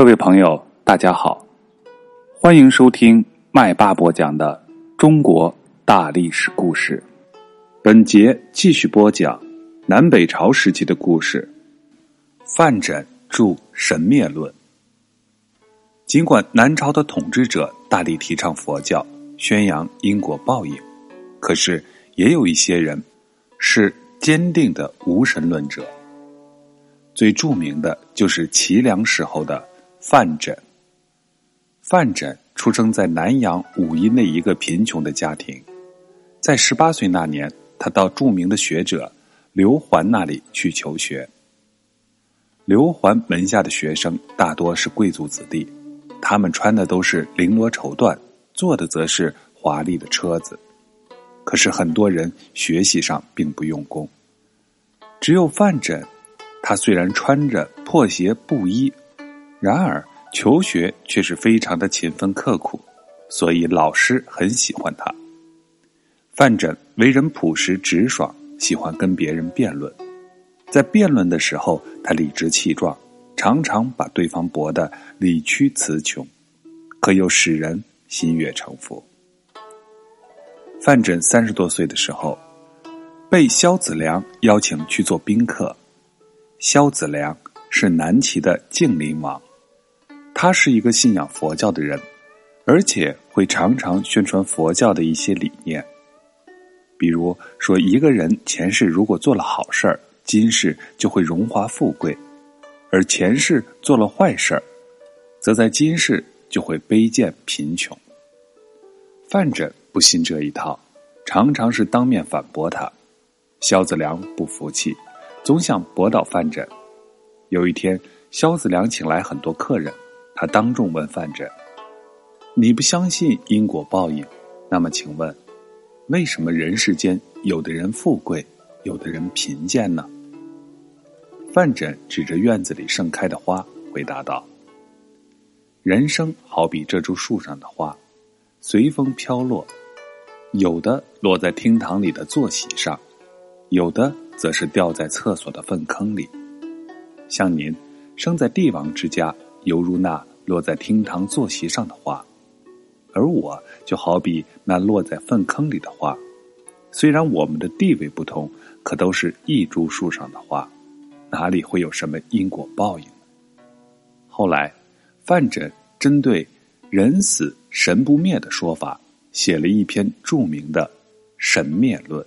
各位朋友，大家好，欢迎收听麦霸播讲的中国大历史故事。本节继续播讲南北朝时期的故事。范缜著《神灭论》。尽管南朝的统治者大力提倡佛教，宣扬因果报应，可是也有一些人是坚定的无神论者。最著名的就是齐梁时候的。范缜，范缜出生在南阳武阴的一个贫穷的家庭，在十八岁那年，他到著名的学者刘桓那里去求学。刘桓门下的学生大多是贵族子弟，他们穿的都是绫罗绸缎，坐的则是华丽的车子。可是很多人学习上并不用功，只有范缜，他虽然穿着破鞋布衣。然而，求学却是非常的勤奋刻苦，所以老师很喜欢他。范缜为人朴实直爽，喜欢跟别人辩论。在辩论的时候，他理直气壮，常常把对方驳得理屈词穷，可又使人心悦诚服。范缜三十多岁的时候，被萧子良邀请去做宾客。萧子良是南齐的晋陵王。他是一个信仰佛教的人，而且会常常宣传佛教的一些理念。比如说，一个人前世如果做了好事儿，今世就会荣华富贵；而前世做了坏事儿，则在今世就会卑贱贫穷。范缜不信这一套，常常是当面反驳他。萧子良不服气，总想驳倒范缜。有一天，萧子良请来很多客人。他当众问范缜：“你不相信因果报应，那么请问，为什么人世间有的人富贵，有的人贫贱呢？”范缜指着院子里盛开的花，回答道：“人生好比这株树上的花，随风飘落，有的落在厅堂里的坐席上，有的则是掉在厕所的粪坑里。像您生在帝王之家，犹如那。”落在厅堂坐席上的花，而我就好比那落在粪坑里的花。虽然我们的地位不同，可都是一株树上的花，哪里会有什么因果报应？后来，范缜针对“人死神不灭”的说法，写了一篇著名的《神灭论》。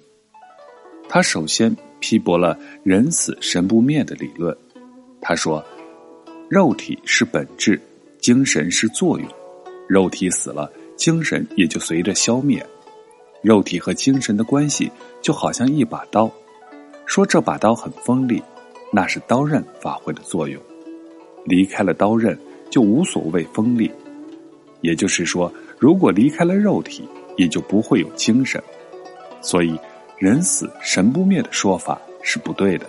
他首先批驳了“人死神不灭”的理论。他说：“肉体是本质。”精神是作用，肉体死了，精神也就随着消灭。肉体和精神的关系就好像一把刀，说这把刀很锋利，那是刀刃发挥的作用。离开了刀刃，就无所谓锋利。也就是说，如果离开了肉体，也就不会有精神。所以，人死神不灭的说法是不对的。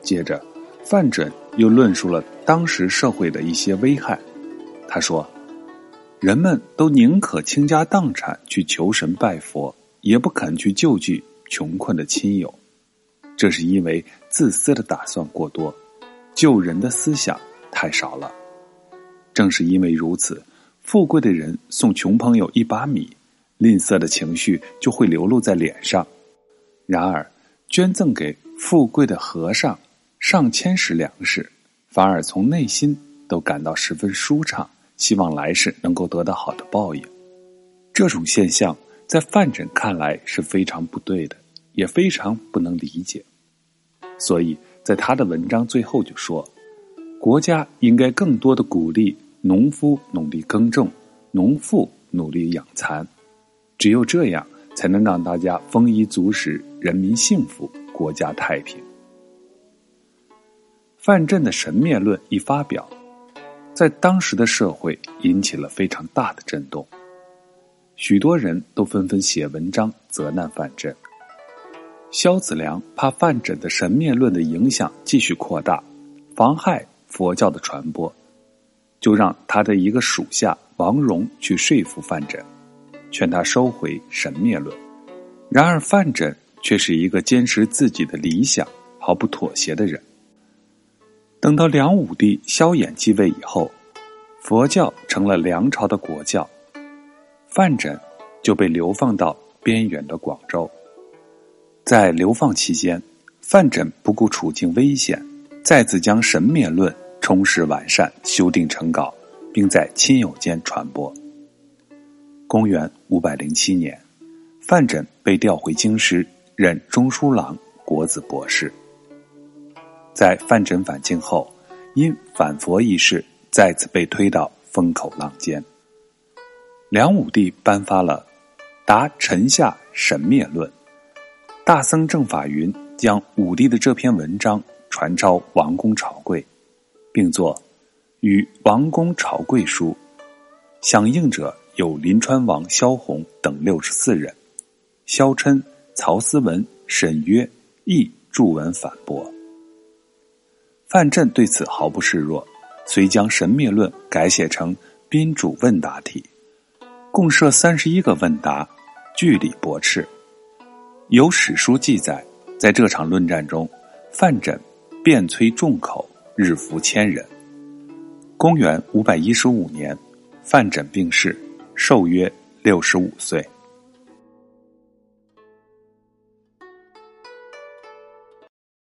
接着。范缜又论述了当时社会的一些危害。他说：“人们都宁可倾家荡产去求神拜佛，也不肯去救济穷困的亲友。这是因为自私的打算过多，救人的思想太少了。正是因为如此，富贵的人送穷朋友一把米，吝啬的情绪就会流露在脸上；然而，捐赠给富贵的和尚。”上千石粮食，反而从内心都感到十分舒畅，希望来世能够得到好的报应。这种现象在范缜看来是非常不对的，也非常不能理解。所以在他的文章最后就说：“国家应该更多的鼓励农夫努力耕种，农妇努力养蚕，只有这样才能让大家丰衣足食，人民幸福，国家太平。”范缜的神灭论一发表，在当时的社会引起了非常大的震动，许多人都纷纷写文章责难范缜。萧子良怕范缜的神灭论的影响继续扩大，妨害佛教的传播，就让他的一个属下王荣去说服范缜，劝他收回神灭论。然而范缜却是一个坚持自己的理想、毫不妥协的人。等到梁武帝萧衍继位以后，佛教成了梁朝的国教，范缜就被流放到边远的广州。在流放期间，范缜不顾处境危险，再次将神灭论充实完善、修订成稿，并在亲友间传播。公元五百零七年，范缜被调回京师，任中书郎、国子博士。在范缜返京后，因反佛一事，再次被推到风口浪尖。梁武帝颁发了《答臣下神灭论》，大僧正法云将武帝的这篇文章传抄王公朝贵，并作《与王公朝贵书》，响应者有临川王萧宏等六十四人，萧琛、曹思文、沈约亦著文反驳。范镇对此毫不示弱，遂将《神灭论》改写成宾主问答体，共设三十一个问答，据理驳斥。有史书记载，在这场论战中，范缜辩摧众口，日服千人。公元五百一十五年，范缜病逝，寿约六十五岁。